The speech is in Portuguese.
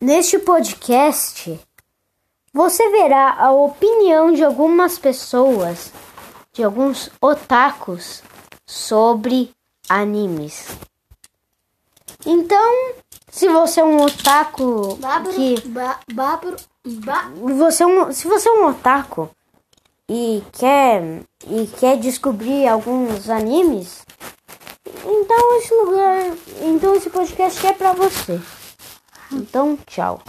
Neste podcast, você verá a opinião de algumas pessoas, de alguns otakus, sobre animes. Então, se você é um otaku Bárbaro, que ba, bárbaro, ba, você é um, se você é um otaku e quer e quer descobrir alguns animes, então esse lugar, então esse podcast é pra você. Então, tchau.